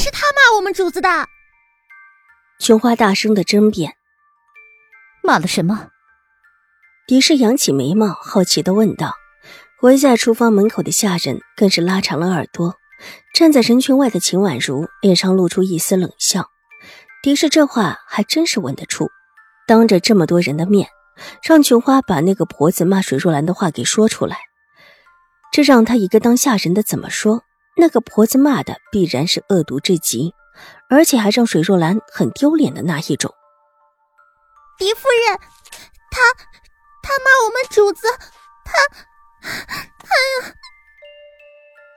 是他骂我们主子的。琼花大声的争辩：“骂了什么？”狄氏扬起眉毛，好奇的问道。围在厨房门口的下人更是拉长了耳朵。站在人群外的秦婉如脸上露出一丝冷笑。狄氏这话还真是问得出，当着这么多人的面，让琼花把那个婆子骂水若兰的话给说出来，这让她一个当下人的怎么说？那个婆子骂的必然是恶毒至极，而且还让水若兰很丢脸的那一种。狄夫人，她她骂我们主子，她，哎呀！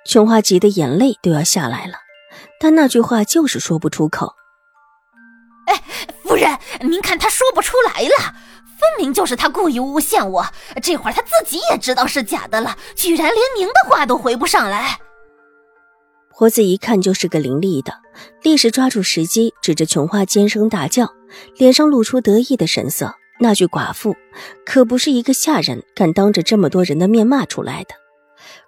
琼花急得眼泪都要下来了，但那句话就是说不出口。哎，夫人，您看她说不出来了，分明就是他故意诬陷我，这会儿他自己也知道是假的了，居然连您的话都回不上来。婆子一看就是个伶俐的，立时抓住时机，指着琼花尖声大叫，脸上露出得意的神色。那句“寡妇”可不是一个下人敢当着这么多人的面骂出来的。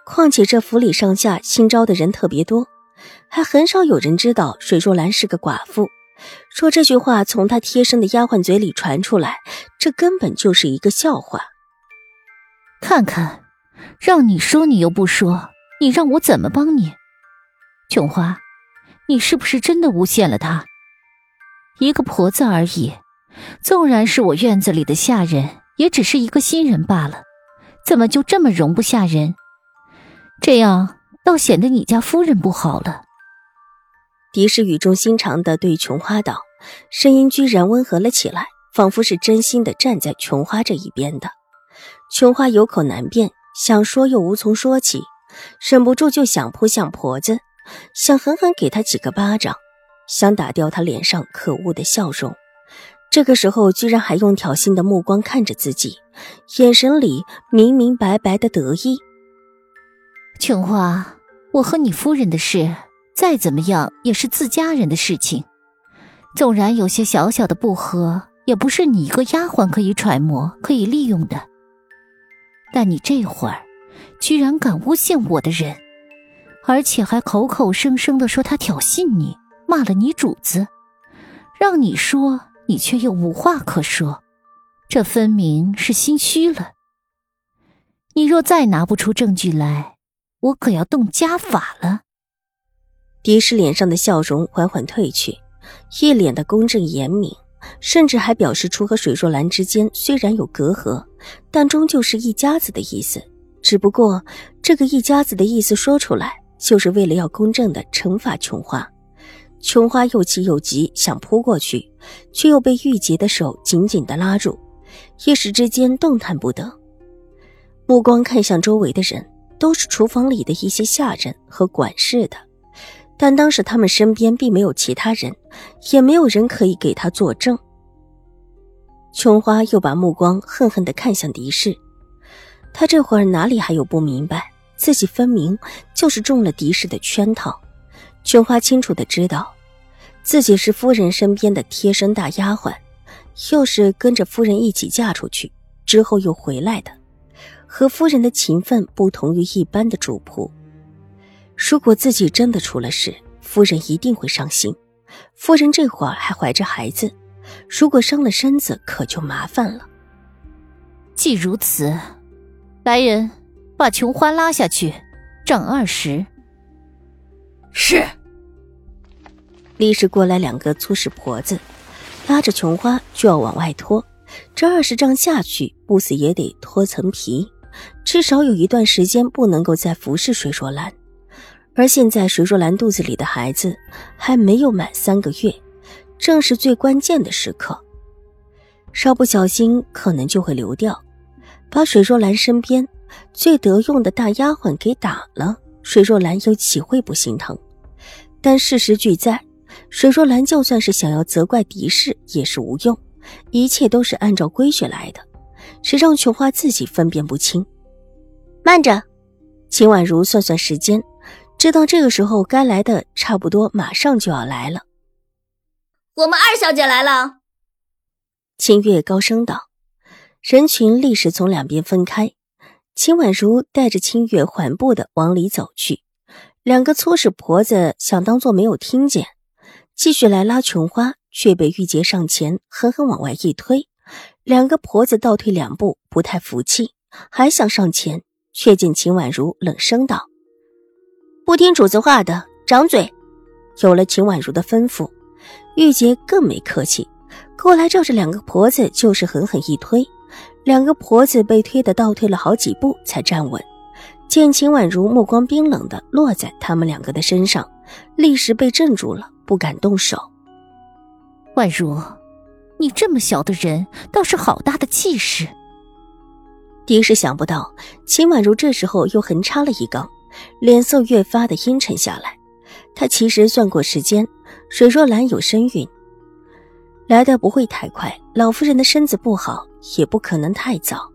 况且这府里上下新招的人特别多，还很少有人知道水若兰是个寡妇。说这句话从她贴身的丫鬟嘴里传出来，这根本就是一个笑话。看看，让你说你又不说，你让我怎么帮你？琼花，你是不是真的诬陷了她？一个婆子而已，纵然是我院子里的下人，也只是一个新人罢了，怎么就这么容不下人？这样倒显得你家夫人不好了。狄氏语重心长的对琼花道，声音居然温和了起来，仿佛是真心的站在琼花这一边的。琼花有口难辩，想说又无从说起，忍不住就想扑向婆子。想狠狠给他几个巴掌，想打掉他脸上可恶的笑容。这个时候，居然还用挑衅的目光看着自己，眼神里明明白白的得意。琼花，我和你夫人的事，再怎么样也是自家人的事情，纵然有些小小的不和，也不是你一个丫鬟可以揣摩、可以利用的。但你这会儿，居然敢诬陷我的人！而且还口口声声的说他挑衅你，骂了你主子，让你说你却又无话可说，这分明是心虚了。你若再拿不出证据来，我可要动家法了。狄氏脸上的笑容缓缓褪去，一脸的公正严明，甚至还表示出和水若兰之间虽然有隔阂，但终究是一家子的意思。只不过这个一家子的意思说出来。就是为了要公正的惩罚琼花，琼花又气又急，想扑过去，却又被玉洁的手紧紧的拉住，一时之间动弹不得。目光看向周围的人，都是厨房里的一些下人和管事的，但当时他们身边并没有其他人，也没有人可以给他作证。琼花又把目光恨恨的看向狄氏，他这会儿哪里还有不明白？自己分明就是中了狄氏的圈套，琼花清楚的知道，自己是夫人身边的贴身大丫鬟，又是跟着夫人一起嫁出去之后又回来的，和夫人的情分不同于一般的主仆。如果自己真的出了事，夫人一定会伤心。夫人这会儿还怀着孩子，如果伤了身子，可就麻烦了。既如此，来人。把琼花拉下去，杖二十。是。立时过来两个粗使婆子，拉着琼花就要往外拖。这二十丈下去，不死也得脱层皮，至少有一段时间不能够再服侍水若兰。而现在水若兰肚子里的孩子还没有满三个月，正是最关键的时刻，稍不小心可能就会流掉。把水若兰身边。最得用的大丫鬟给打了，水若兰又岂会不心疼？但事实俱在，水若兰就算是想要责怪狄氏也是无用，一切都是按照规矩来的，谁让琼花自己分辨不清？慢着，秦婉如算算时间，知道这个时候该来的差不多马上就要来了。我们二小姐来了。清月高声道，人群立时从两边分开。秦婉如带着清月缓步的往里走去，两个粗使婆子想当做没有听见，继续来拉琼花，却被玉洁上前狠狠往外一推。两个婆子倒退两步，不太服气，还想上前，却见秦婉如冷声道：“不听主子话的，掌嘴！”有了秦婉如的吩咐，玉洁更没客气，过来照着两个婆子就是狠狠一推。两个婆子被推得倒退了好几步才站稳，见秦婉如目光冰冷的落在他们两个的身上，立时被镇住了，不敢动手。婉如，你这么小的人，倒是好大的气势。狄氏想不到秦婉如这时候又横插了一杠，脸色越发的阴沉下来。她其实算过时间，水若兰有身孕，来的不会太快。老夫人的身子不好。也不可能太早，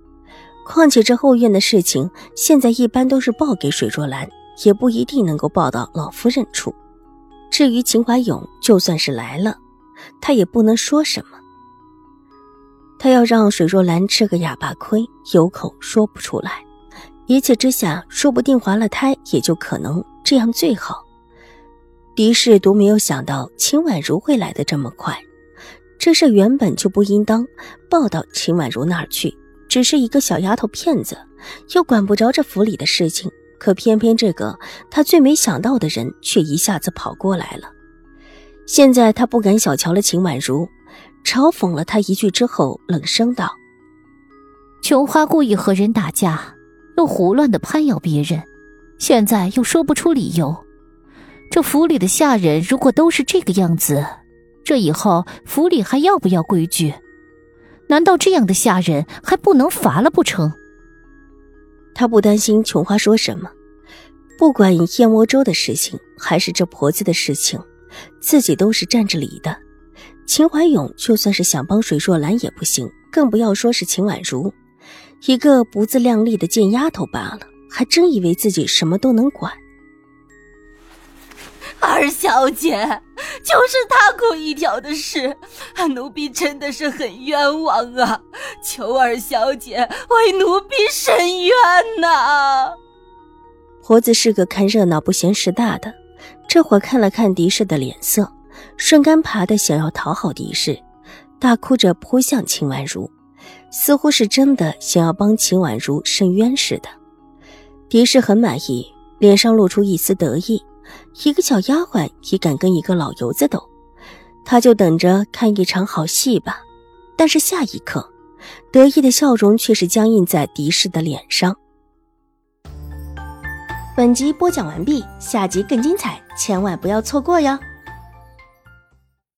况且这后院的事情现在一般都是报给水若兰，也不一定能够报到老夫人处。至于秦怀勇，就算是来了，他也不能说什么。他要让水若兰吃个哑巴亏，有口说不出来。一气之下，说不定怀了胎，也就可能这样最好。狄氏独没有想到秦婉如会来的这么快。这事原本就不应当报到秦婉如那儿去，只是一个小丫头片子，又管不着这府里的事情。可偏偏这个他最没想到的人，却一下子跑过来了。现在他不敢小瞧了秦婉如，嘲讽了他一句之后，冷声道：“琼花故意和人打架，又胡乱的攀咬别人，现在又说不出理由。这府里的下人如果都是这个样子。”这以后府里还要不要规矩？难道这样的下人还不能罚了不成？他不担心琼花说什么，不管燕窝粥的事情还是这婆子的事情，自己都是占着理的。秦怀勇就算是想帮水若兰也不行，更不要说是秦婉如，一个不自量力的贱丫头罢了，还真以为自己什么都能管。二小姐，就是他故意挑的事，奴婢真的是很冤枉啊！求二小姐为奴婢伸冤呐！婆子是个看热闹不嫌事大的，这会看了看狄氏的脸色，顺杆爬的想要讨好狄氏，大哭着扑向秦婉如，似乎是真的想要帮秦婉如伸冤似的。狄氏很满意，脸上露出一丝得意。一个小丫鬟也敢跟一个老油子斗，他就等着看一场好戏吧。但是下一刻，得意的笑容却是僵硬在狄氏的脸上。本集播讲完毕，下集更精彩，千万不要错过哟。